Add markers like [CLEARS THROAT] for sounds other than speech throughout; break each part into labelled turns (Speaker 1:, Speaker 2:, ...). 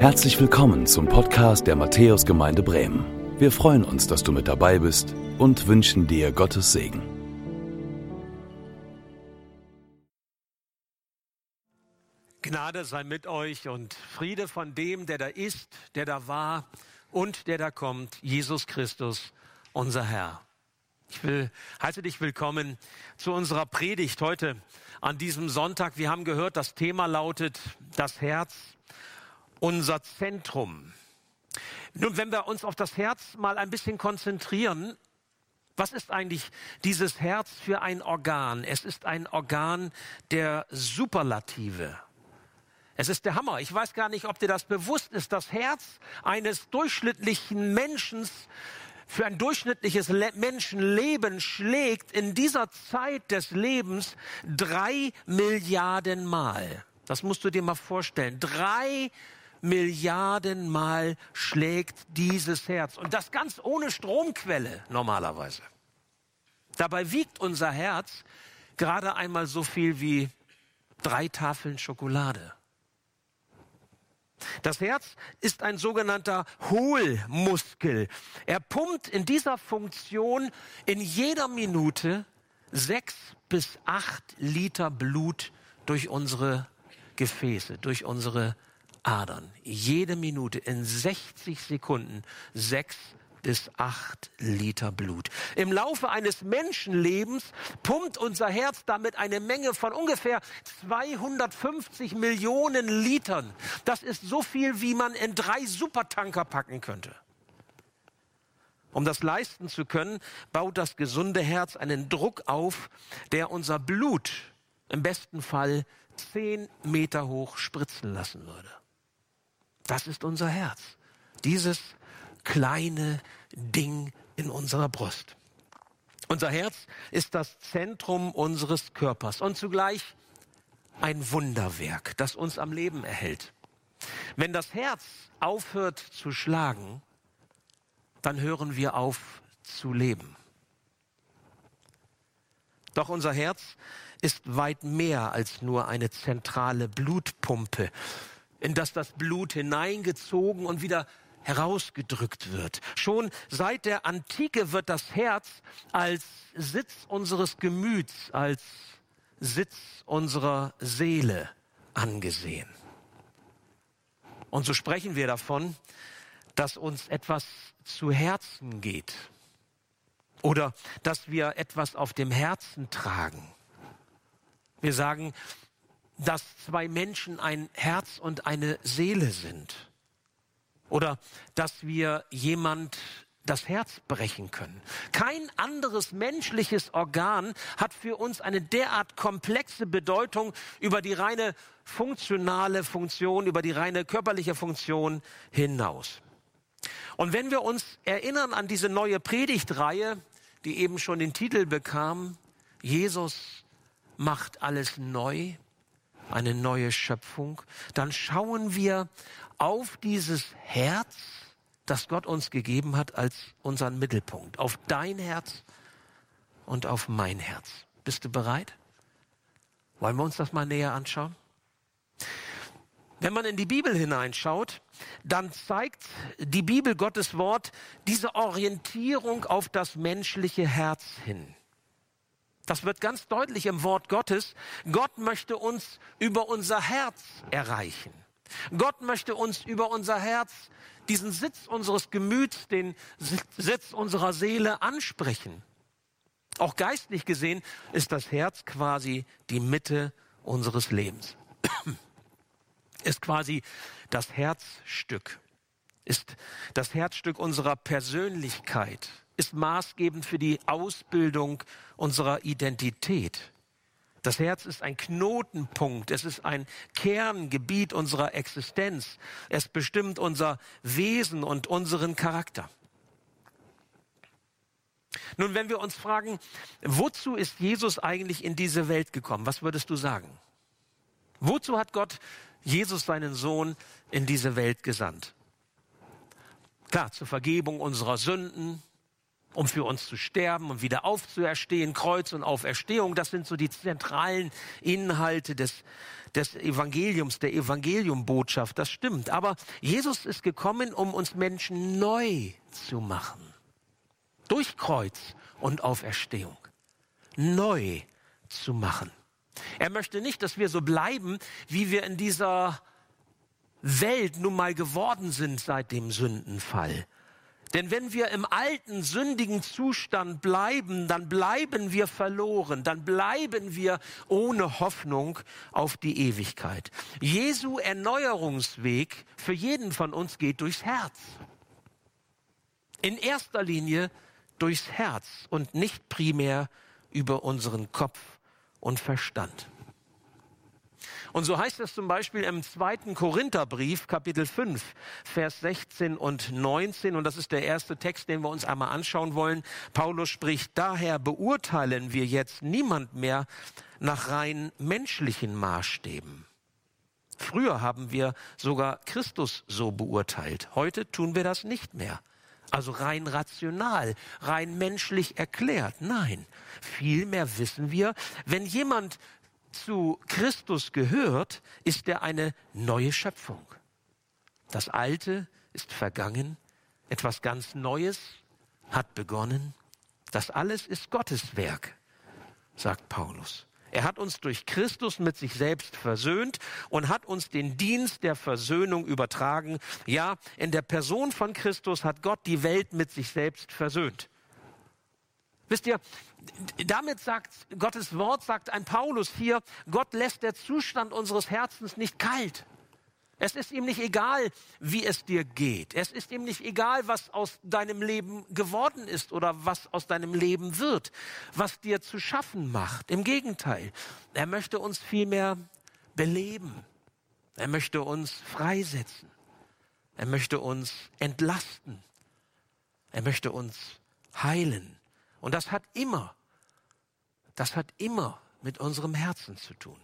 Speaker 1: Herzlich willkommen zum Podcast der Matthäusgemeinde Bremen. Wir freuen uns, dass du mit dabei bist und wünschen dir Gottes Segen.
Speaker 2: Gnade sei mit euch und Friede von dem, der da ist, der da war und der da kommt, Jesus Christus, unser Herr. Ich will, heiße dich willkommen zu unserer Predigt heute an diesem Sonntag. Wir haben gehört, das Thema lautet das Herz unser Zentrum. Nun, wenn wir uns auf das Herz mal ein bisschen konzentrieren, was ist eigentlich dieses Herz für ein Organ? Es ist ein Organ der Superlative. Es ist der Hammer. Ich weiß gar nicht, ob dir das bewusst ist. Das Herz eines durchschnittlichen Menschen für ein durchschnittliches Le Menschenleben schlägt in dieser Zeit des Lebens drei Milliarden Mal. Das musst du dir mal vorstellen. Drei Milliarden Mal schlägt dieses Herz. Und das ganz ohne Stromquelle normalerweise. Dabei wiegt unser Herz gerade einmal so viel wie drei Tafeln Schokolade. Das Herz ist ein sogenannter Hohlmuskel. Er pumpt in dieser Funktion in jeder Minute sechs bis acht Liter Blut durch unsere Gefäße, durch unsere Adern. Jede Minute in 60 Sekunden sechs bis acht Liter Blut. Im Laufe eines Menschenlebens pumpt unser Herz damit eine Menge von ungefähr 250 Millionen Litern. Das ist so viel, wie man in drei Supertanker packen könnte. Um das leisten zu können, baut das gesunde Herz einen Druck auf, der unser Blut im besten Fall zehn Meter hoch spritzen lassen würde. Das ist unser Herz. Dieses kleine Ding in unserer Brust. Unser Herz ist das Zentrum unseres Körpers und zugleich ein Wunderwerk, das uns am Leben erhält. Wenn das Herz aufhört zu schlagen, dann hören wir auf zu leben. Doch unser Herz ist weit mehr als nur eine zentrale Blutpumpe in das das Blut hineingezogen und wieder herausgedrückt wird. Schon seit der Antike wird das Herz als Sitz unseres Gemüts, als Sitz unserer Seele angesehen. Und so sprechen wir davon, dass uns etwas zu Herzen geht oder dass wir etwas auf dem Herzen tragen. Wir sagen, dass zwei Menschen ein Herz und eine Seele sind. Oder dass wir jemand das Herz brechen können. Kein anderes menschliches Organ hat für uns eine derart komplexe Bedeutung über die reine funktionale Funktion, über die reine körperliche Funktion hinaus. Und wenn wir uns erinnern an diese neue Predigtreihe, die eben schon den Titel bekam, Jesus macht alles neu, eine neue Schöpfung, dann schauen wir auf dieses Herz, das Gott uns gegeben hat, als unseren Mittelpunkt. Auf dein Herz und auf mein Herz. Bist du bereit? Wollen wir uns das mal näher anschauen? Wenn man in die Bibel hineinschaut, dann zeigt die Bibel Gottes Wort diese Orientierung auf das menschliche Herz hin. Das wird ganz deutlich im Wort Gottes. Gott möchte uns über unser Herz erreichen. Gott möchte uns über unser Herz, diesen Sitz unseres Gemüts, den Sitz unserer Seele ansprechen. Auch geistlich gesehen ist das Herz quasi die Mitte unseres Lebens. [CLEARS THROAT] Ist quasi das Herzstück, ist das Herzstück unserer Persönlichkeit, ist maßgebend für die Ausbildung unserer Identität. Das Herz ist ein Knotenpunkt, es ist ein Kerngebiet unserer Existenz. Es bestimmt unser Wesen und unseren Charakter. Nun, wenn wir uns fragen, wozu ist Jesus eigentlich in diese Welt gekommen? Was würdest du sagen? Wozu hat Gott Jesus, seinen Sohn, in diese Welt gesandt? Klar, zur Vergebung unserer Sünden, um für uns zu sterben und wieder aufzuerstehen. Kreuz und Auferstehung, das sind so die zentralen Inhalte des, des Evangeliums, der Evangeliumbotschaft. Das stimmt. Aber Jesus ist gekommen, um uns Menschen neu zu machen. Durch Kreuz und Auferstehung. Neu zu machen. Er möchte nicht, dass wir so bleiben, wie wir in dieser Welt nun mal geworden sind seit dem Sündenfall. Denn wenn wir im alten sündigen Zustand bleiben, dann bleiben wir verloren, dann bleiben wir ohne Hoffnung auf die Ewigkeit. Jesu Erneuerungsweg für jeden von uns geht durchs Herz. In erster Linie durchs Herz und nicht primär über unseren Kopf und Verstand. Und so heißt es zum Beispiel im zweiten Korintherbrief, Kapitel 5, Vers 16 und 19. Und das ist der erste Text, den wir uns einmal anschauen wollen. Paulus spricht, daher beurteilen wir jetzt niemand mehr nach rein menschlichen Maßstäben. Früher haben wir sogar Christus so beurteilt. Heute tun wir das nicht mehr. Also rein rational, rein menschlich erklärt. Nein, vielmehr wissen wir, wenn jemand zu Christus gehört, ist er eine neue Schöpfung. Das Alte ist vergangen, etwas ganz Neues hat begonnen. Das alles ist Gottes Werk, sagt Paulus. Er hat uns durch Christus mit sich selbst versöhnt und hat uns den Dienst der Versöhnung übertragen. Ja, in der Person von Christus hat Gott die Welt mit sich selbst versöhnt. Wisst ihr, damit sagt Gottes Wort, sagt ein Paulus hier, Gott lässt der Zustand unseres Herzens nicht kalt. Es ist ihm nicht egal, wie es dir geht. Es ist ihm nicht egal, was aus deinem Leben geworden ist oder was aus deinem Leben wird, was dir zu schaffen macht. Im Gegenteil, er möchte uns vielmehr beleben. Er möchte uns freisetzen. Er möchte uns entlasten. Er möchte uns heilen. Und das hat immer, das hat immer mit unserem Herzen zu tun.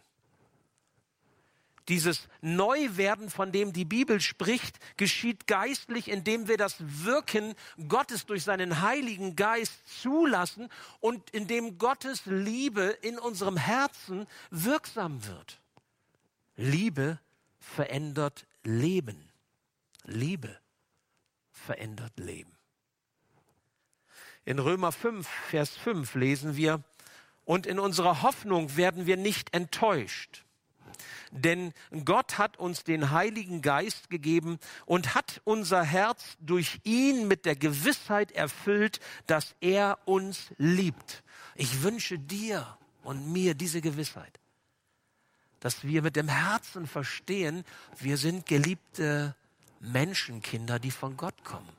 Speaker 2: Dieses Neuwerden, von dem die Bibel spricht, geschieht geistlich, indem wir das Wirken Gottes durch seinen Heiligen Geist zulassen und indem Gottes Liebe in unserem Herzen wirksam wird. Liebe verändert Leben. Liebe verändert Leben. In Römer 5, Vers 5 lesen wir, und in unserer Hoffnung werden wir nicht enttäuscht. Denn Gott hat uns den Heiligen Geist gegeben und hat unser Herz durch ihn mit der Gewissheit erfüllt, dass er uns liebt. Ich wünsche dir und mir diese Gewissheit, dass wir mit dem Herzen verstehen, wir sind geliebte Menschenkinder, die von Gott kommen.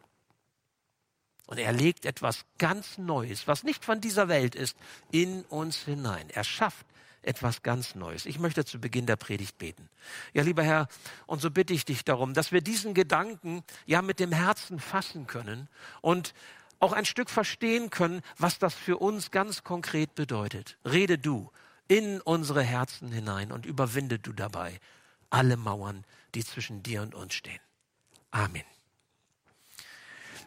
Speaker 2: Und er legt etwas ganz Neues, was nicht von dieser Welt ist, in uns hinein. Er schafft etwas ganz Neues. Ich möchte zu Beginn der Predigt beten. Ja, lieber Herr, und so bitte ich dich darum, dass wir diesen Gedanken ja mit dem Herzen fassen können und auch ein Stück verstehen können, was das für uns ganz konkret bedeutet. Rede du in unsere Herzen hinein und überwinde du dabei alle Mauern, die zwischen dir und uns stehen. Amen.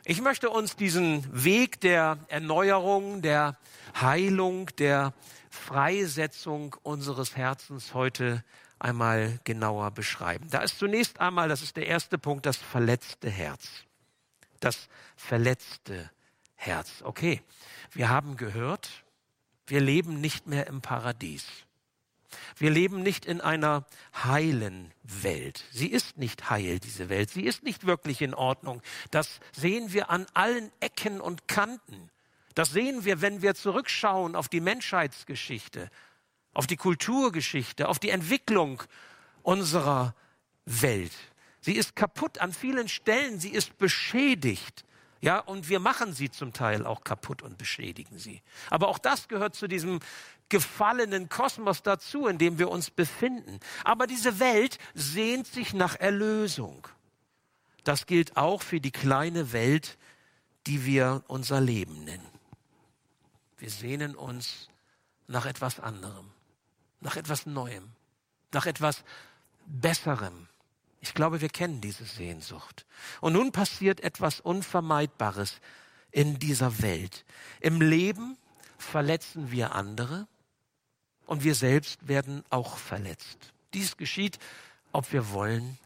Speaker 2: Ich möchte uns diesen Weg der Erneuerung, der Heilung, der Freisetzung unseres Herzens heute einmal genauer beschreiben. Da ist zunächst einmal, das ist der erste Punkt, das verletzte Herz. Das verletzte Herz. Okay, wir haben gehört, wir leben nicht mehr im Paradies. Wir leben nicht in einer heilen Welt. Sie ist nicht heil, diese Welt. Sie ist nicht wirklich in Ordnung. Das sehen wir an allen Ecken und Kanten. Das sehen wir, wenn wir zurückschauen auf die Menschheitsgeschichte, auf die Kulturgeschichte, auf die Entwicklung unserer Welt. Sie ist kaputt an vielen Stellen, sie ist beschädigt. Ja, und wir machen sie zum Teil auch kaputt und beschädigen sie. Aber auch das gehört zu diesem gefallenen Kosmos dazu, in dem wir uns befinden. Aber diese Welt sehnt sich nach Erlösung. Das gilt auch für die kleine Welt, die wir unser Leben nennen. Wir sehnen uns nach etwas anderem, nach etwas Neuem, nach etwas Besserem. Ich glaube, wir kennen diese Sehnsucht. Und nun passiert etwas Unvermeidbares in dieser Welt. Im Leben verletzen wir andere und wir selbst werden auch verletzt. Dies geschieht, ob wir wollen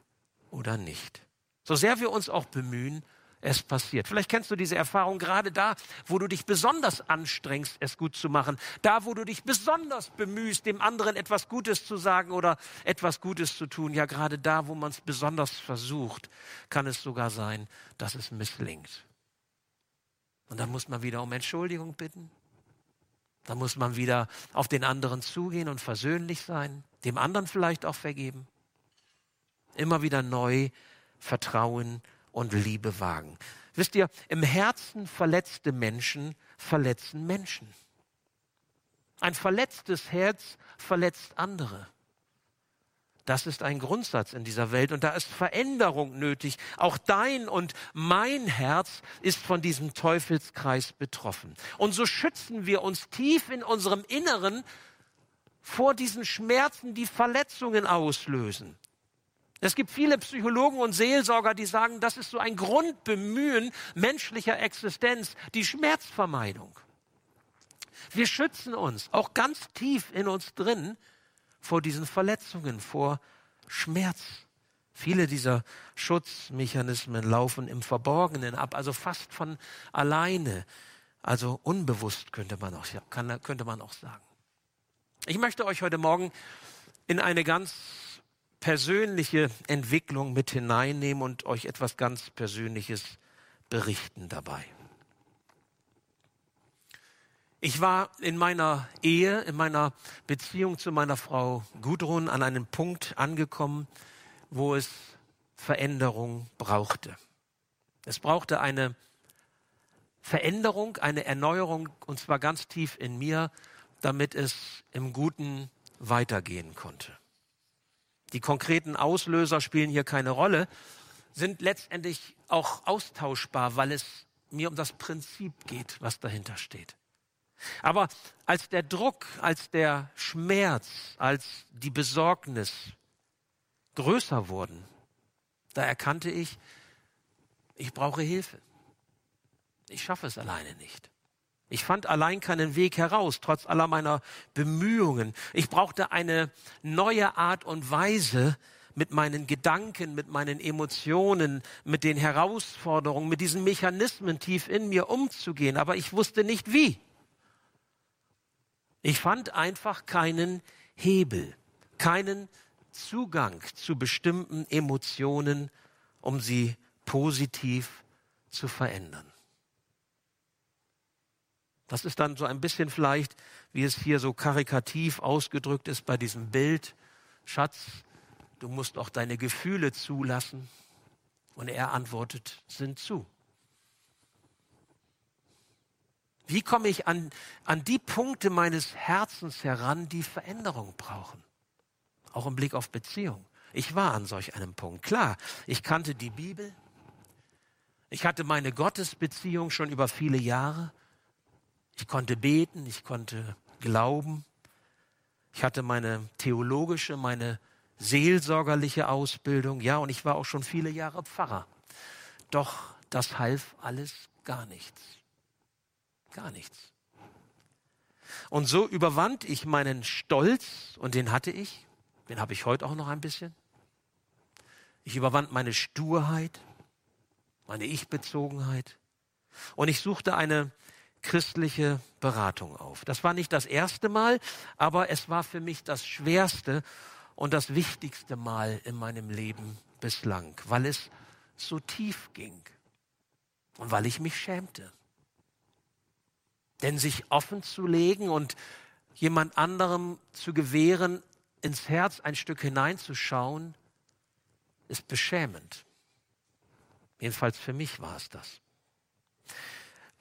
Speaker 2: oder nicht. So sehr wir uns auch bemühen, es passiert. Vielleicht kennst du diese Erfahrung gerade da, wo du dich besonders anstrengst, es gut zu machen. Da, wo du dich besonders bemühst, dem anderen etwas Gutes zu sagen oder etwas Gutes zu tun. Ja, gerade da, wo man es besonders versucht, kann es sogar sein, dass es misslingt. Und dann muss man wieder um Entschuldigung bitten. Dann muss man wieder auf den anderen zugehen und versöhnlich sein, dem anderen vielleicht auch vergeben. Immer wieder neu Vertrauen und Liebe wagen. Wisst ihr, im Herzen verletzte Menschen verletzen Menschen. Ein verletztes Herz verletzt andere. Das ist ein Grundsatz in dieser Welt und da ist Veränderung nötig. Auch dein und mein Herz ist von diesem Teufelskreis betroffen. Und so schützen wir uns tief in unserem Inneren vor diesen Schmerzen, die Verletzungen auslösen. Es gibt viele Psychologen und Seelsorger, die sagen, das ist so ein Grundbemühen menschlicher Existenz, die Schmerzvermeidung. Wir schützen uns auch ganz tief in uns drin vor diesen Verletzungen, vor Schmerz. Viele dieser Schutzmechanismen laufen im Verborgenen ab, also fast von alleine, also unbewusst könnte man auch, kann, könnte man auch sagen. Ich möchte euch heute Morgen in eine ganz persönliche Entwicklung mit hineinnehmen und euch etwas ganz Persönliches berichten dabei. Ich war in meiner Ehe, in meiner Beziehung zu meiner Frau Gudrun an einem Punkt angekommen, wo es Veränderung brauchte. Es brauchte eine Veränderung, eine Erneuerung, und zwar ganz tief in mir, damit es im Guten weitergehen konnte die konkreten Auslöser spielen hier keine Rolle, sind letztendlich auch austauschbar, weil es mir um das Prinzip geht, was dahinter steht. Aber als der Druck, als der Schmerz, als die Besorgnis größer wurden, da erkannte ich, ich brauche Hilfe. Ich schaffe es alleine nicht. Ich fand allein keinen Weg heraus, trotz aller meiner Bemühungen. Ich brauchte eine neue Art und Weise, mit meinen Gedanken, mit meinen Emotionen, mit den Herausforderungen, mit diesen Mechanismen tief in mir umzugehen. Aber ich wusste nicht wie. Ich fand einfach keinen Hebel, keinen Zugang zu bestimmten Emotionen, um sie positiv zu verändern. Das ist dann so ein bisschen vielleicht, wie es hier so karikativ ausgedrückt ist bei diesem Bild. Schatz, du musst auch deine Gefühle zulassen. Und er antwortet, sind zu. Wie komme ich an, an die Punkte meines Herzens heran, die Veränderung brauchen? Auch im Blick auf Beziehung. Ich war an solch einem Punkt. Klar, ich kannte die Bibel. Ich hatte meine Gottesbeziehung schon über viele Jahre. Ich konnte beten, ich konnte glauben. Ich hatte meine theologische, meine seelsorgerliche Ausbildung. Ja, und ich war auch schon viele Jahre Pfarrer. Doch das half alles gar nichts. Gar nichts. Und so überwand ich meinen Stolz, und den hatte ich, den habe ich heute auch noch ein bisschen. Ich überwand meine Sturheit, meine Ich-Bezogenheit. Und ich suchte eine christliche Beratung auf. Das war nicht das erste Mal, aber es war für mich das schwerste und das wichtigste Mal in meinem Leben bislang, weil es so tief ging und weil ich mich schämte. Denn sich offen zu legen und jemand anderem zu gewähren, ins Herz ein Stück hineinzuschauen, ist beschämend. Jedenfalls für mich war es das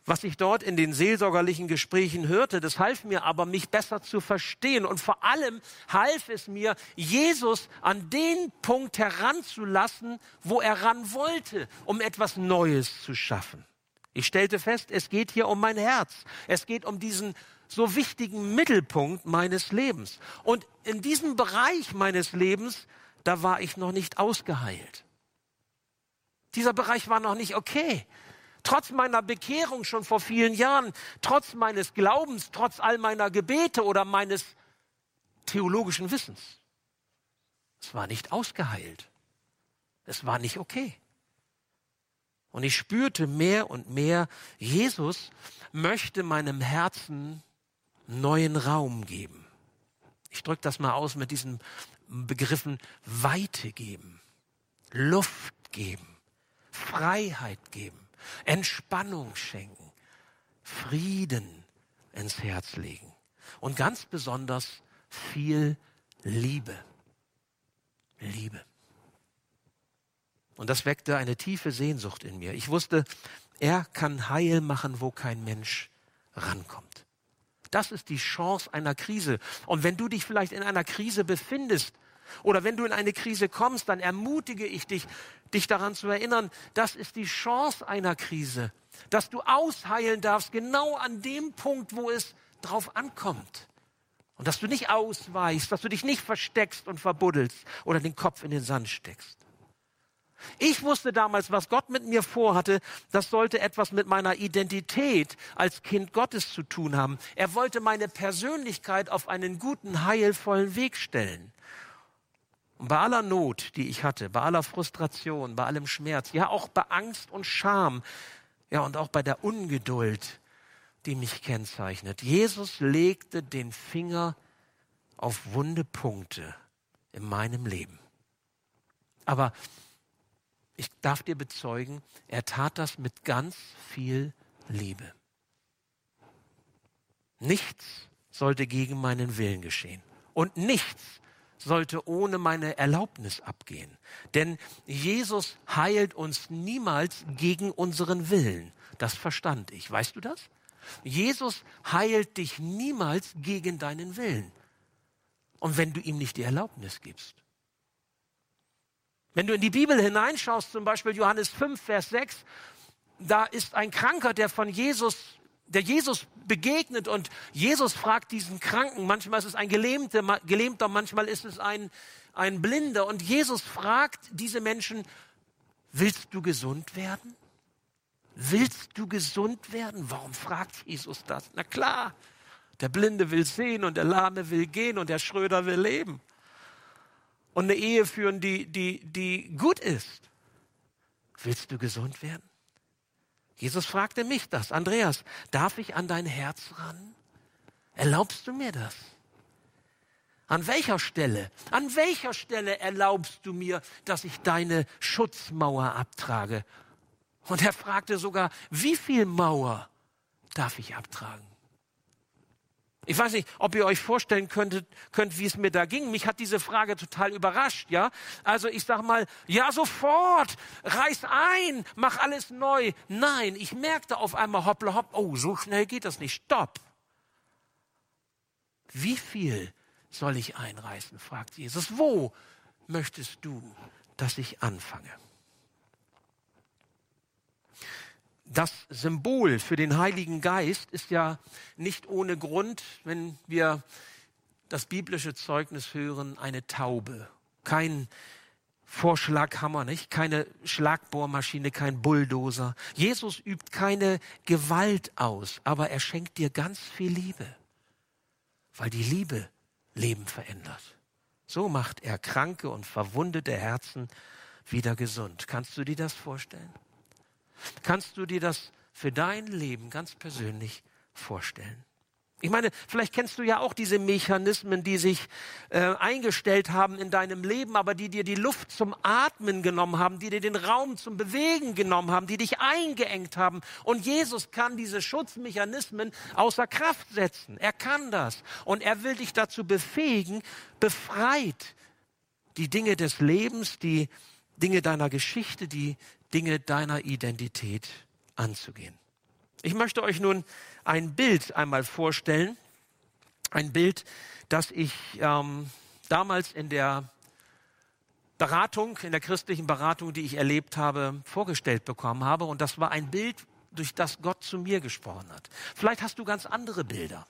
Speaker 2: was ich dort in den seelsorgerlichen Gesprächen hörte, das half mir aber, mich besser zu verstehen. Und vor allem half es mir, Jesus an den Punkt heranzulassen, wo er ran wollte, um etwas Neues zu schaffen. Ich stellte fest, es geht hier um mein Herz. Es geht um diesen so wichtigen Mittelpunkt meines Lebens. Und in diesem Bereich meines Lebens, da war ich noch nicht ausgeheilt. Dieser Bereich war noch nicht okay. Trotz meiner Bekehrung schon vor vielen Jahren, trotz meines Glaubens, trotz all meiner Gebete oder meines theologischen Wissens. Es war nicht ausgeheilt. Es war nicht okay. Und ich spürte mehr und mehr, Jesus möchte meinem Herzen neuen Raum geben. Ich drücke das mal aus mit diesen Begriffen Weite geben, Luft geben, Freiheit geben, Entspannung schenken, Frieden ins Herz legen und ganz besonders viel Liebe. Liebe. Und das weckte eine tiefe Sehnsucht in mir. Ich wusste, er kann Heil machen, wo kein Mensch rankommt. Das ist die Chance einer Krise. Und wenn du dich vielleicht in einer Krise befindest oder wenn du in eine Krise kommst, dann ermutige ich dich, dich daran zu erinnern, das ist die Chance einer Krise, dass du ausheilen darfst, genau an dem Punkt, wo es drauf ankommt. Und dass du nicht ausweichst, dass du dich nicht versteckst und verbuddelst oder den Kopf in den Sand steckst. Ich wusste damals, was Gott mit mir vorhatte, das sollte etwas mit meiner Identität als Kind Gottes zu tun haben. Er wollte meine Persönlichkeit auf einen guten, heilvollen Weg stellen. Und bei aller Not, die ich hatte, bei aller Frustration, bei allem Schmerz, ja auch bei Angst und Scham, ja und auch bei der Ungeduld, die mich kennzeichnet. Jesus legte den Finger auf wunde Punkte in meinem Leben. Aber ich darf dir bezeugen, er tat das mit ganz viel Liebe. Nichts sollte gegen meinen Willen geschehen. Und nichts sollte ohne meine Erlaubnis abgehen. Denn Jesus heilt uns niemals gegen unseren Willen. Das verstand ich. Weißt du das? Jesus heilt dich niemals gegen deinen Willen. Und wenn du ihm nicht die Erlaubnis gibst. Wenn du in die Bibel hineinschaust, zum Beispiel Johannes 5, Vers 6, da ist ein Kranker, der von Jesus, der Jesus begegnet und Jesus fragt diesen Kranken, manchmal ist es ein Gelähmter, Gelähmter manchmal ist es ein, ein Blinder und Jesus fragt diese Menschen, willst du gesund werden? Willst du gesund werden? Warum fragt Jesus das? Na klar, der Blinde will sehen und der Lahme will gehen und der Schröder will leben. Und eine Ehe führen, die, die, die gut ist. Willst du gesund werden? Jesus fragte mich das. Andreas, darf ich an dein Herz ran? Erlaubst du mir das? An welcher Stelle, an welcher Stelle erlaubst du mir, dass ich deine Schutzmauer abtrage und er fragte sogar, wie viel Mauer darf ich abtragen? Ich weiß nicht, ob ihr euch vorstellen könntet, könnt, wie es mir da ging. Mich hat diese Frage total überrascht, ja. Also ich sag mal, ja sofort, reiß ein, mach alles neu. Nein, ich merkte auf einmal hoppla hopp, oh, so schnell geht das nicht. Stopp. Wie viel soll ich einreißen? fragt Jesus. Wo möchtest du, dass ich anfange? Das Symbol für den Heiligen Geist ist ja nicht ohne Grund, wenn wir das biblische Zeugnis hören, eine Taube. Kein Vorschlaghammer, nicht? Keine Schlagbohrmaschine, kein Bulldozer. Jesus übt keine Gewalt aus, aber er schenkt dir ganz viel Liebe. Weil die Liebe Leben verändert. So macht er kranke und verwundete Herzen wieder gesund. Kannst du dir das vorstellen? Kannst du dir das für dein Leben ganz persönlich vorstellen? Ich meine, vielleicht kennst du ja auch diese Mechanismen, die sich äh, eingestellt haben in deinem Leben, aber die dir die Luft zum Atmen genommen haben, die dir den Raum zum Bewegen genommen haben, die dich eingeengt haben. Und Jesus kann diese Schutzmechanismen außer Kraft setzen. Er kann das. Und er will dich dazu befähigen, befreit die Dinge des Lebens, die Dinge deiner Geschichte, die Dinge deiner Identität anzugehen. Ich möchte euch nun ein Bild einmal vorstellen. Ein Bild, das ich ähm, damals in der Beratung, in der christlichen Beratung, die ich erlebt habe, vorgestellt bekommen habe. Und das war ein Bild, durch das Gott zu mir gesprochen hat. Vielleicht hast du ganz andere Bilder.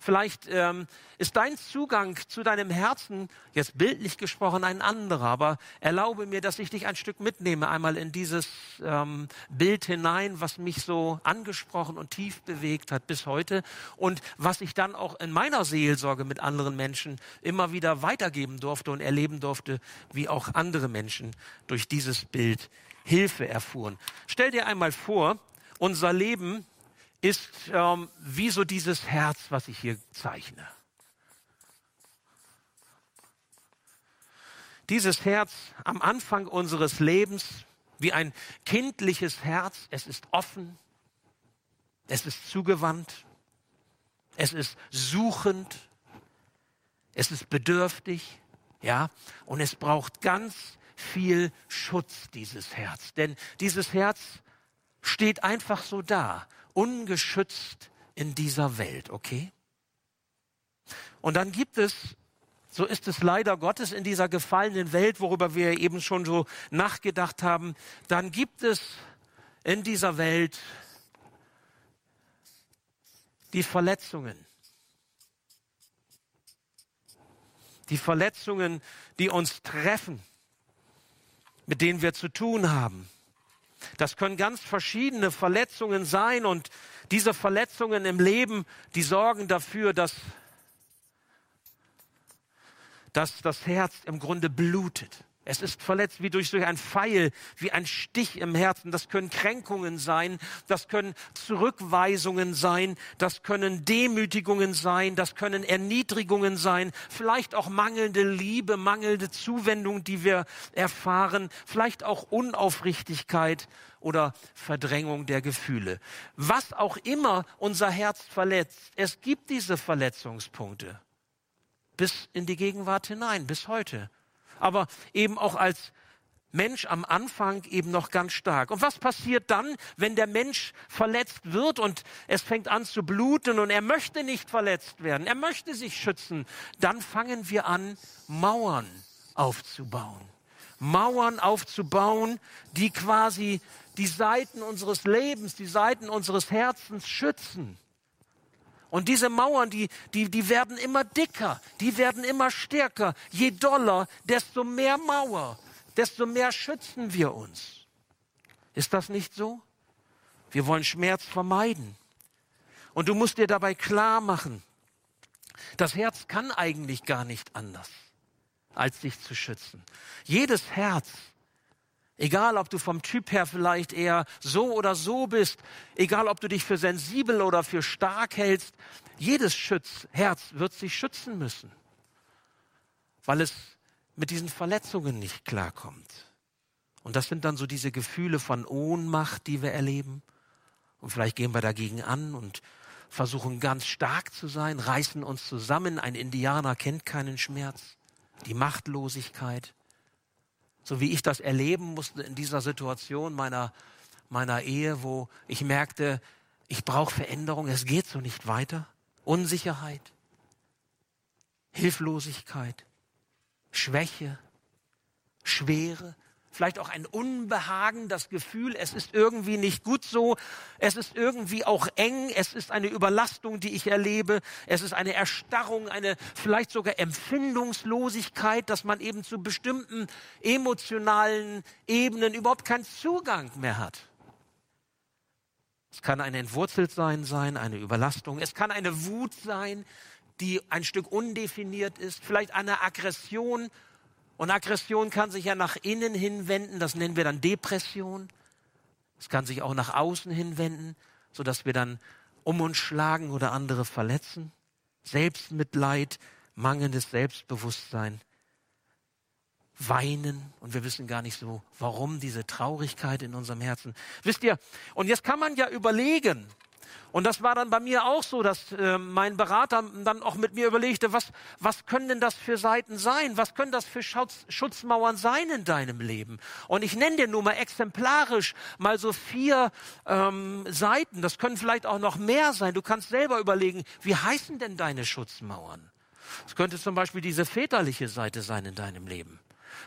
Speaker 2: Vielleicht ähm, ist dein Zugang zu deinem Herzen, jetzt bildlich gesprochen, ein anderer. Aber erlaube mir, dass ich dich ein Stück mitnehme, einmal in dieses ähm, Bild hinein, was mich so angesprochen und tief bewegt hat bis heute und was ich dann auch in meiner Seelsorge mit anderen Menschen immer wieder weitergeben durfte und erleben durfte, wie auch andere Menschen durch dieses Bild Hilfe erfuhren. Stell dir einmal vor, unser Leben ist ähm, wie so dieses Herz, was ich hier zeichne. Dieses Herz am Anfang unseres Lebens, wie ein kindliches Herz, es ist offen, es ist zugewandt, es ist suchend, es ist bedürftig, ja, und es braucht ganz viel Schutz, dieses Herz. Denn dieses Herz steht einfach so da ungeschützt in dieser Welt, okay? Und dann gibt es, so ist es leider Gottes in dieser gefallenen Welt, worüber wir eben schon so nachgedacht haben, dann gibt es in dieser Welt die Verletzungen. Die Verletzungen, die uns treffen, mit denen wir zu tun haben. Das können ganz verschiedene Verletzungen sein und diese Verletzungen im Leben, die sorgen dafür, dass, dass das Herz im Grunde blutet. Es ist verletzt wie durch, durch ein Pfeil, wie ein Stich im Herzen. Das können Kränkungen sein, das können Zurückweisungen sein, das können Demütigungen sein, das können Erniedrigungen sein, vielleicht auch mangelnde Liebe, mangelnde Zuwendung, die wir erfahren, vielleicht auch Unaufrichtigkeit oder Verdrängung der Gefühle. Was auch immer unser Herz verletzt, es gibt diese Verletzungspunkte bis in die Gegenwart hinein, bis heute aber eben auch als Mensch am Anfang eben noch ganz stark. Und was passiert dann, wenn der Mensch verletzt wird und es fängt an zu bluten und er möchte nicht verletzt werden, er möchte sich schützen, dann fangen wir an, Mauern aufzubauen. Mauern aufzubauen, die quasi die Seiten unseres Lebens, die Seiten unseres Herzens schützen. Und diese Mauern, die, die, die werden immer dicker, die werden immer stärker. Je doller, desto mehr Mauer, desto mehr schützen wir uns. Ist das nicht so? Wir wollen Schmerz vermeiden. Und du musst dir dabei klar machen, das Herz kann eigentlich gar nicht anders, als sich zu schützen. Jedes Herz Egal, ob du vom Typ her vielleicht eher so oder so bist, egal, ob du dich für sensibel oder für stark hältst, jedes Schütz, Herz wird sich schützen müssen, weil es mit diesen Verletzungen nicht klarkommt. Und das sind dann so diese Gefühle von Ohnmacht, die wir erleben. Und vielleicht gehen wir dagegen an und versuchen ganz stark zu sein, reißen uns zusammen. Ein Indianer kennt keinen Schmerz, die Machtlosigkeit so wie ich das erleben musste in dieser Situation meiner, meiner Ehe, wo ich merkte, ich brauche Veränderung, es geht so nicht weiter. Unsicherheit, Hilflosigkeit, Schwäche, Schwere, vielleicht auch ein Unbehagen, das Gefühl, es ist irgendwie nicht gut so, es ist irgendwie auch eng, es ist eine Überlastung, die ich erlebe, es ist eine Erstarrung, eine vielleicht sogar Empfindungslosigkeit, dass man eben zu bestimmten emotionalen Ebenen überhaupt keinen Zugang mehr hat. Es kann ein Entwurzeltsein sein, eine Überlastung, es kann eine Wut sein, die ein Stück undefiniert ist, vielleicht eine Aggression, und Aggression kann sich ja nach innen hinwenden, das nennen wir dann Depression. Es kann sich auch nach außen hinwenden, sodass wir dann um uns schlagen oder andere verletzen. Selbstmitleid, mangelndes Selbstbewusstsein, weinen und wir wissen gar nicht so, warum diese Traurigkeit in unserem Herzen. Wisst ihr, und jetzt kann man ja überlegen, und das war dann bei mir auch so, dass äh, mein Berater dann auch mit mir überlegte, was, was können denn das für Seiten sein? Was können das für Schutz, Schutzmauern sein in deinem Leben? Und ich nenne dir nur mal exemplarisch mal so vier ähm, Seiten. Das können vielleicht auch noch mehr sein. Du kannst selber überlegen, wie heißen denn deine Schutzmauern? Es könnte zum Beispiel diese väterliche Seite sein in deinem Leben.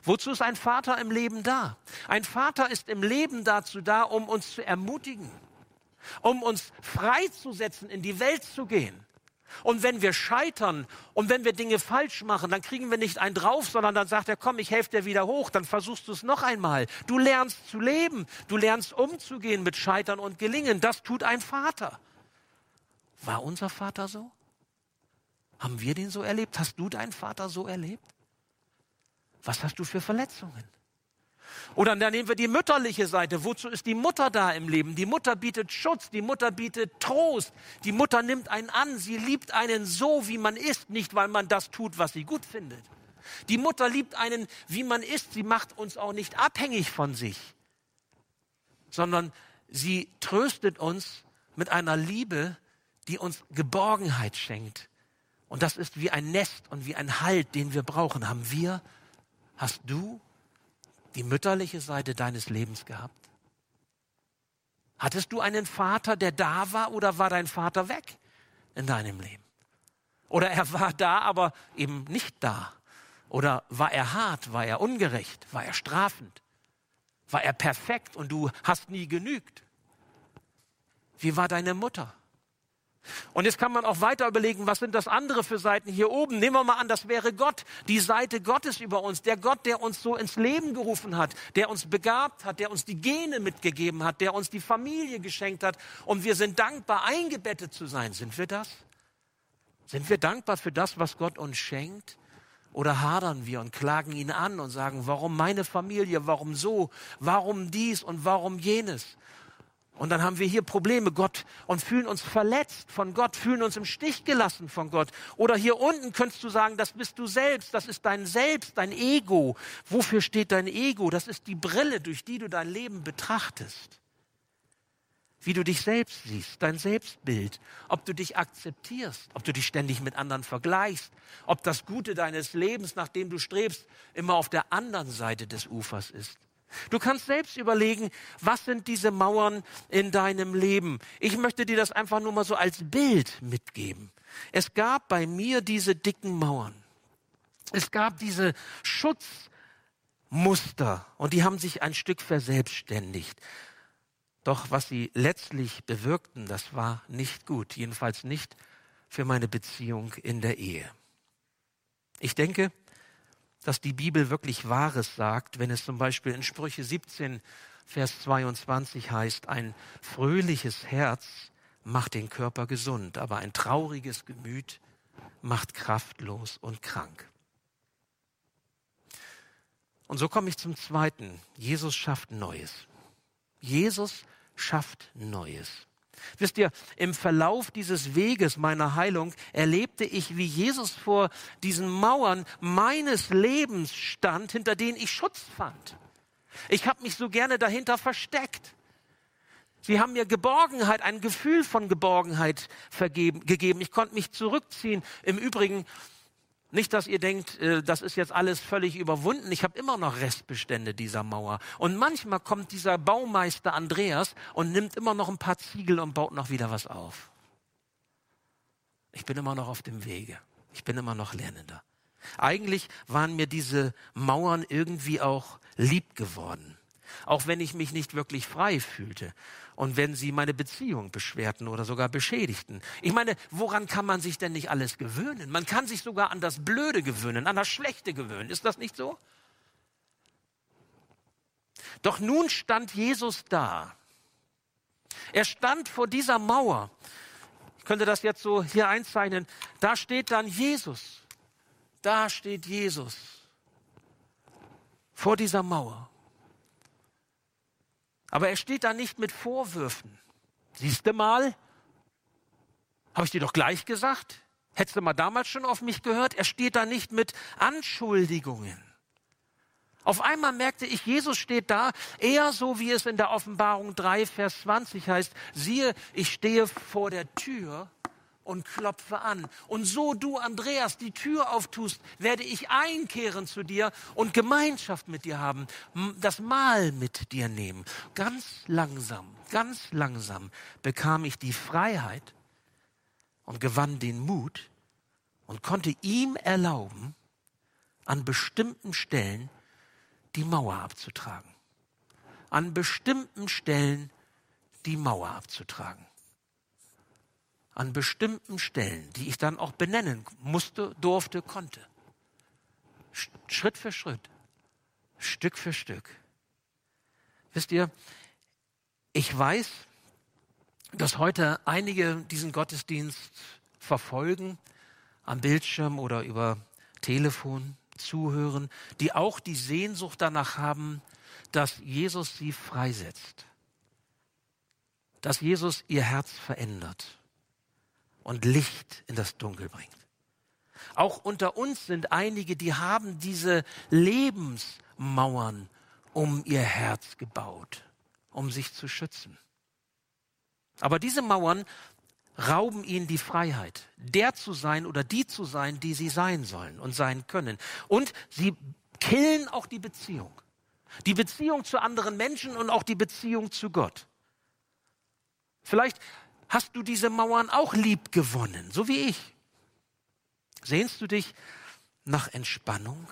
Speaker 2: Wozu ist ein Vater im Leben da? Ein Vater ist im Leben dazu da, um uns zu ermutigen um uns freizusetzen, in die Welt zu gehen. Und wenn wir scheitern und wenn wir Dinge falsch machen, dann kriegen wir nicht einen drauf, sondern dann sagt er, komm, ich helfe dir wieder hoch, dann versuchst du es noch einmal. Du lernst zu leben, du lernst umzugehen mit Scheitern und Gelingen. Das tut ein Vater. War unser Vater so? Haben wir den so erlebt? Hast du deinen Vater so erlebt? Was hast du für Verletzungen? Oder dann nehmen wir die mütterliche Seite. Wozu ist die Mutter da im Leben? Die Mutter bietet Schutz, die Mutter bietet Trost, die Mutter nimmt einen an, sie liebt einen so, wie man ist, nicht weil man das tut, was sie gut findet. Die Mutter liebt einen, wie man ist, sie macht uns auch nicht abhängig von sich, sondern sie tröstet uns mit einer Liebe, die uns Geborgenheit schenkt. Und das ist wie ein Nest und wie ein Halt, den wir brauchen. Haben wir, hast du die mütterliche Seite deines Lebens gehabt? Hattest du einen Vater, der da war oder war dein Vater weg in deinem Leben? Oder er war da, aber eben nicht da. Oder war er hart, war er ungerecht, war er strafend, war er perfekt und du hast nie genügt? Wie war deine Mutter? Und jetzt kann man auch weiter überlegen, was sind das andere für Seiten hier oben? Nehmen wir mal an, das wäre Gott, die Seite Gottes über uns, der Gott, der uns so ins Leben gerufen hat, der uns begabt hat, der uns die Gene mitgegeben hat, der uns die Familie geschenkt hat und wir sind dankbar, eingebettet zu sein. Sind wir das? Sind wir dankbar für das, was Gott uns schenkt? Oder hadern wir und klagen ihn an und sagen, warum meine Familie, warum so, warum dies und warum jenes? Und dann haben wir hier Probleme, Gott, und fühlen uns verletzt von Gott, fühlen uns im Stich gelassen von Gott. Oder hier unten könntest du sagen, das bist du selbst, das ist dein Selbst, dein Ego. Wofür steht dein Ego? Das ist die Brille, durch die du dein Leben betrachtest. Wie du dich selbst siehst, dein Selbstbild, ob du dich akzeptierst, ob du dich ständig mit anderen vergleichst, ob das Gute deines Lebens, nach dem du strebst, immer auf der anderen Seite des Ufers ist. Du kannst selbst überlegen, was sind diese Mauern in deinem Leben. Ich möchte dir das einfach nur mal so als Bild mitgeben. Es gab bei mir diese dicken Mauern. Es gab diese Schutzmuster und die haben sich ein Stück verselbstständigt. Doch was sie letztlich bewirkten, das war nicht gut, jedenfalls nicht für meine Beziehung in der Ehe. Ich denke, dass die Bibel wirklich Wahres sagt, wenn es zum Beispiel in Sprüche 17, Vers 22 heißt, ein fröhliches Herz macht den Körper gesund, aber ein trauriges Gemüt macht kraftlos und krank. Und so komme ich zum zweiten. Jesus schafft Neues. Jesus schafft Neues. Wisst ihr, im Verlauf dieses Weges meiner Heilung erlebte ich, wie Jesus vor diesen Mauern meines Lebens stand, hinter denen ich Schutz fand. Ich habe mich so gerne dahinter versteckt. Sie haben mir Geborgenheit, ein Gefühl von Geborgenheit vergeben, gegeben. Ich konnte mich zurückziehen. Im Übrigen nicht, dass ihr denkt, äh, das ist jetzt alles völlig überwunden. Ich habe immer noch Restbestände dieser Mauer. Und manchmal kommt dieser Baumeister Andreas und nimmt immer noch ein paar Ziegel und baut noch wieder was auf. Ich bin immer noch auf dem Wege. Ich bin immer noch Lernender. Eigentlich waren mir diese Mauern irgendwie auch lieb geworden. Auch wenn ich mich nicht wirklich frei fühlte und wenn sie meine Beziehung beschwerten oder sogar beschädigten. Ich meine, woran kann man sich denn nicht alles gewöhnen? Man kann sich sogar an das Blöde gewöhnen, an das Schlechte gewöhnen. Ist das nicht so? Doch nun stand Jesus da. Er stand vor dieser Mauer. Ich könnte das jetzt so hier einzeichnen. Da steht dann Jesus. Da steht Jesus vor dieser Mauer. Aber er steht da nicht mit Vorwürfen. Siehst du mal? Habe ich dir doch gleich gesagt? Hättest du mal damals schon auf mich gehört? Er steht da nicht mit Anschuldigungen. Auf einmal merkte ich, Jesus steht da, eher so wie es in der Offenbarung 3, Vers 20 heißt, siehe, ich stehe vor der Tür und klopfe an. Und so du, Andreas, die Tür auftust, werde ich einkehren zu dir und Gemeinschaft mit dir haben, das Mahl mit dir nehmen. Ganz langsam, ganz langsam bekam ich die Freiheit und gewann den Mut und konnte ihm erlauben, an bestimmten Stellen die Mauer abzutragen. An bestimmten Stellen die Mauer abzutragen. An bestimmten Stellen, die ich dann auch benennen musste, durfte, konnte. Schritt für Schritt, Stück für Stück. Wisst ihr, ich weiß, dass heute einige diesen Gottesdienst verfolgen, am Bildschirm oder über Telefon zuhören, die auch die Sehnsucht danach haben, dass Jesus sie freisetzt, dass Jesus ihr Herz verändert und Licht in das Dunkel bringt. Auch unter uns sind einige, die haben diese Lebensmauern um ihr Herz gebaut, um sich zu schützen. Aber diese Mauern rauben ihnen die Freiheit, der zu sein oder die zu sein, die sie sein sollen und sein können. Und sie killen auch die Beziehung. Die Beziehung zu anderen Menschen und auch die Beziehung zu Gott. Vielleicht hast du diese Mauern auch lieb gewonnen, so wie ich. Sehnst du dich nach Entspannung?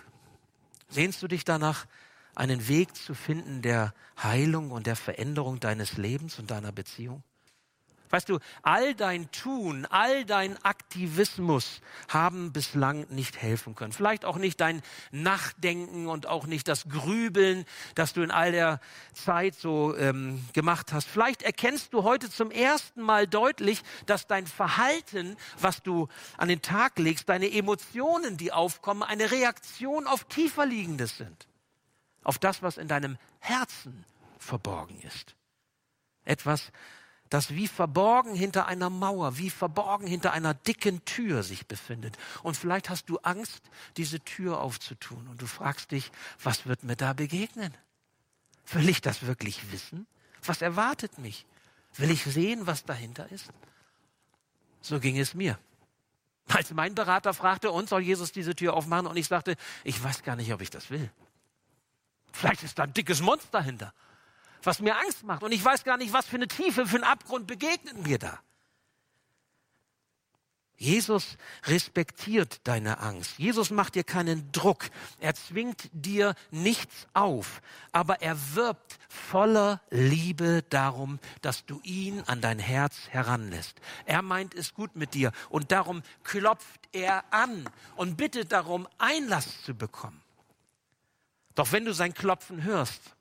Speaker 2: Sehnst du dich danach, einen Weg zu finden der Heilung und der Veränderung deines Lebens und deiner Beziehung? Weißt du, all dein Tun, all dein Aktivismus haben bislang nicht helfen können. Vielleicht auch nicht dein Nachdenken und auch nicht das Grübeln, das du in all der Zeit so ähm, gemacht hast. Vielleicht erkennst du heute zum ersten Mal deutlich, dass dein Verhalten, was du an den Tag legst, deine Emotionen, die aufkommen, eine Reaktion auf tiefer liegendes sind. Auf das, was in deinem Herzen verborgen ist. Etwas, das wie verborgen hinter einer Mauer, wie verborgen hinter einer dicken Tür sich befindet. Und vielleicht hast du Angst, diese Tür aufzutun und du fragst dich, was wird mir da begegnen? Will ich das wirklich wissen? Was erwartet mich? Will ich sehen, was dahinter ist? So ging es mir. Als mein Berater fragte, uns soll Jesus diese Tür aufmachen? Und ich sagte, ich weiß gar nicht, ob ich das will. Vielleicht ist da ein dickes Monster hinter was mir Angst macht. Und ich weiß gar nicht, was für eine Tiefe, für einen Abgrund begegnet mir da. Jesus respektiert deine Angst. Jesus macht dir keinen Druck. Er zwingt dir nichts auf. Aber er wirbt voller Liebe darum, dass du ihn an dein Herz heranlässt. Er meint es gut mit dir. Und darum klopft er an und bittet darum, Einlass zu bekommen. Doch wenn du sein Klopfen hörst,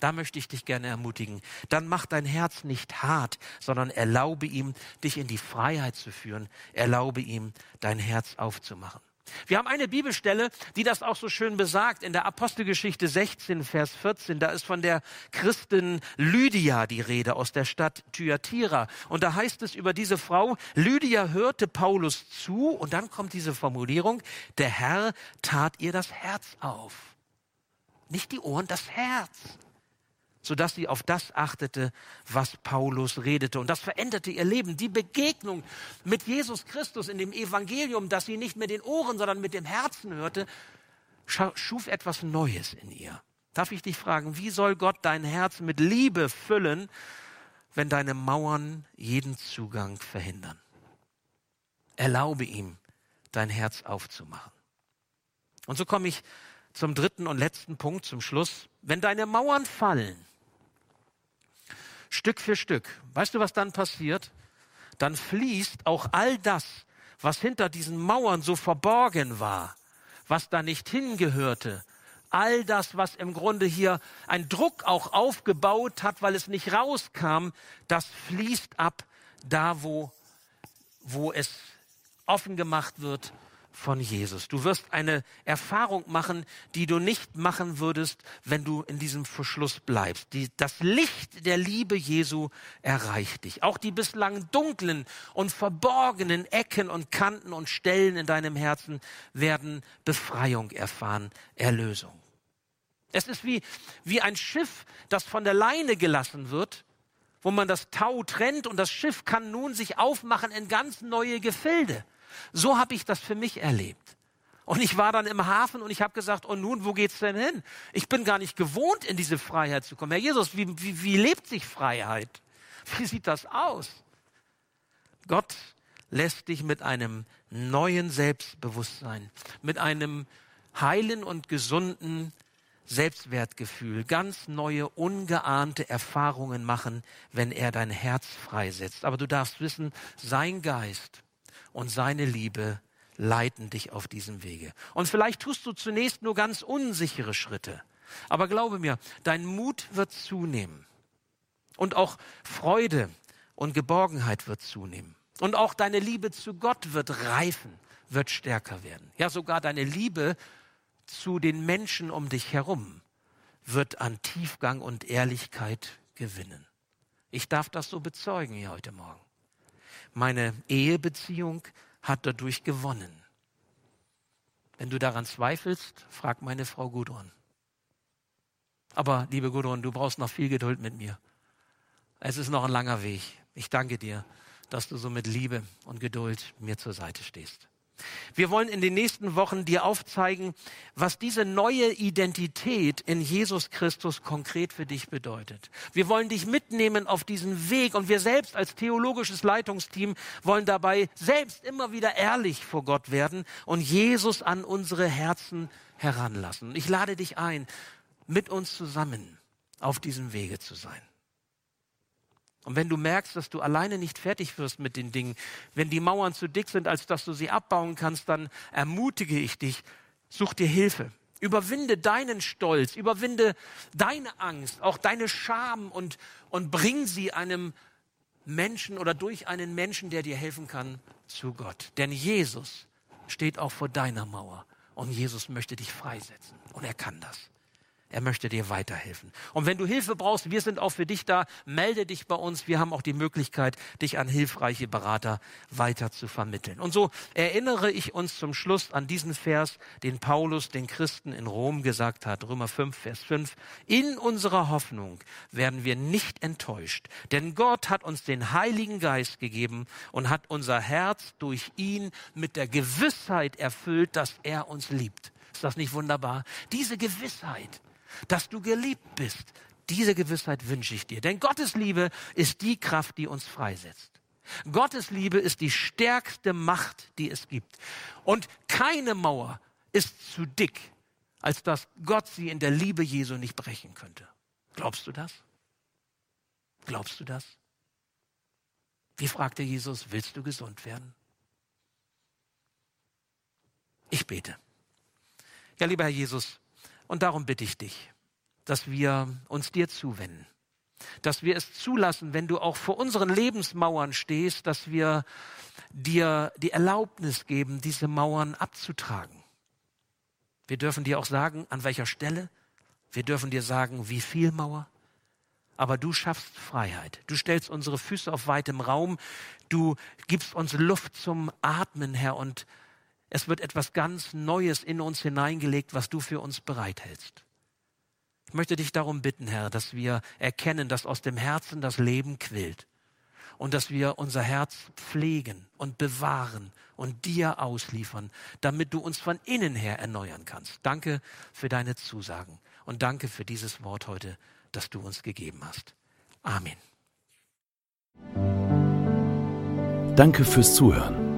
Speaker 2: da möchte ich dich gerne ermutigen. Dann mach dein Herz nicht hart, sondern erlaube ihm, dich in die Freiheit zu führen. Erlaube ihm, dein Herz aufzumachen. Wir haben eine Bibelstelle, die das auch so schön besagt. In der Apostelgeschichte 16, Vers 14, da ist von der Christin Lydia die Rede aus der Stadt Thyatira. Und da heißt es über diese Frau, Lydia hörte Paulus zu und dann kommt diese Formulierung, der Herr tat ihr das Herz auf. Nicht die Ohren, das Herz sodass sie auf das achtete, was Paulus redete. Und das veränderte ihr Leben. Die Begegnung mit Jesus Christus in dem Evangelium, das sie nicht mit den Ohren, sondern mit dem Herzen hörte, schuf etwas Neues in ihr. Darf ich dich fragen, wie soll Gott dein Herz mit Liebe füllen, wenn deine Mauern jeden Zugang verhindern? Erlaube ihm, dein Herz aufzumachen. Und so komme ich zum dritten und letzten Punkt, zum Schluss. Wenn deine Mauern fallen, Stück für Stück. Weißt du, was dann passiert? Dann fließt auch all das, was hinter diesen Mauern so verborgen war, was da nicht hingehörte, all das, was im Grunde hier ein Druck auch aufgebaut hat, weil es nicht rauskam, das fließt ab da, wo, wo es offen gemacht wird von Jesus. Du wirst eine Erfahrung machen, die du nicht machen würdest, wenn du in diesem Verschluss bleibst. Die, das Licht der Liebe Jesu erreicht dich. Auch die bislang dunklen und verborgenen Ecken und Kanten und Stellen in deinem Herzen werden Befreiung erfahren, Erlösung. Es ist wie, wie ein Schiff, das von der Leine gelassen wird, wo man das Tau trennt und das Schiff kann nun sich aufmachen in ganz neue Gefilde. So habe ich das für mich erlebt. Und ich war dann im Hafen und ich habe gesagt, und nun, wo geht's denn hin? Ich bin gar nicht gewohnt, in diese Freiheit zu kommen. Herr Jesus, wie, wie, wie lebt sich Freiheit? [LAUGHS] Wie sieht das aus? Gott lässt dich mit einem neuen Selbstbewusstsein, mit einem heilen und gesunden Selbstwertgefühl, ganz neue, ungeahnte Erfahrungen machen, wenn er dein Herz freisetzt. Aber du darfst wissen, sein Geist und seine Liebe leiten dich auf diesem Wege. Und vielleicht tust du zunächst nur ganz unsichere Schritte. Aber glaube mir, dein Mut wird zunehmen. Und auch Freude und Geborgenheit wird zunehmen. Und auch deine Liebe zu Gott wird reifen, wird stärker werden. Ja, sogar deine Liebe zu den Menschen um dich herum wird an Tiefgang und Ehrlichkeit gewinnen. Ich darf das so bezeugen hier heute Morgen. Meine Ehebeziehung hat dadurch gewonnen. Wenn du daran zweifelst, frag meine Frau Gudrun. Aber, liebe Gudrun, du brauchst noch viel Geduld mit mir. Es ist noch ein langer Weg. Ich danke dir, dass du so mit Liebe und Geduld mir zur Seite stehst. Wir wollen in den nächsten Wochen dir aufzeigen, was diese neue Identität in Jesus Christus konkret für dich bedeutet. Wir wollen dich mitnehmen auf diesen Weg und wir selbst als theologisches Leitungsteam wollen dabei selbst immer wieder ehrlich vor Gott werden und Jesus an unsere Herzen heranlassen. Ich lade dich ein, mit uns zusammen auf diesem Wege zu sein. Und wenn du merkst, dass du alleine nicht fertig wirst mit den Dingen, wenn die Mauern zu dick sind, als dass du sie abbauen kannst, dann ermutige ich dich, such dir Hilfe. Überwinde deinen Stolz, überwinde deine Angst, auch deine Scham und, und bring sie einem Menschen oder durch einen Menschen, der dir helfen kann, zu Gott. Denn Jesus steht auch vor deiner Mauer und Jesus möchte dich freisetzen und er kann das. Er möchte dir weiterhelfen. Und wenn du Hilfe brauchst, wir sind auch für dich da. Melde dich bei uns. Wir haben auch die Möglichkeit, dich an hilfreiche Berater weiter zu vermitteln. Und so erinnere ich uns zum Schluss an diesen Vers, den Paulus den Christen in Rom gesagt hat. Römer 5, Vers 5. In unserer Hoffnung werden wir nicht enttäuscht, denn Gott hat uns den Heiligen Geist gegeben und hat unser Herz durch ihn mit der Gewissheit erfüllt, dass er uns liebt. Ist das nicht wunderbar? Diese Gewissheit dass du geliebt bist. Diese Gewissheit wünsche ich dir. Denn Gottes Liebe ist die Kraft, die uns freisetzt. Gottes Liebe ist die stärkste Macht, die es gibt. Und keine Mauer ist zu dick, als dass Gott sie in der Liebe Jesu nicht brechen könnte. Glaubst du das? Glaubst du das? Wie fragte Jesus, willst du gesund werden? Ich bete. Ja, lieber Herr Jesus, und darum bitte ich dich, dass wir uns dir zuwenden, dass wir es zulassen, wenn du auch vor unseren Lebensmauern stehst, dass wir dir die Erlaubnis geben, diese Mauern abzutragen. Wir dürfen dir auch sagen, an welcher Stelle. Wir dürfen dir sagen, wie viel Mauer. Aber du schaffst Freiheit. Du stellst unsere Füße auf weitem Raum. Du gibst uns Luft zum Atmen, Herr, und es wird etwas ganz Neues in uns hineingelegt, was du für uns bereithältst. Ich möchte dich darum bitten, Herr, dass wir erkennen, dass aus dem Herzen das Leben quillt und dass wir unser Herz pflegen und bewahren und dir ausliefern, damit du uns von innen her erneuern kannst. Danke für deine Zusagen und danke für dieses Wort heute, das du uns gegeben hast. Amen.
Speaker 1: Danke fürs Zuhören.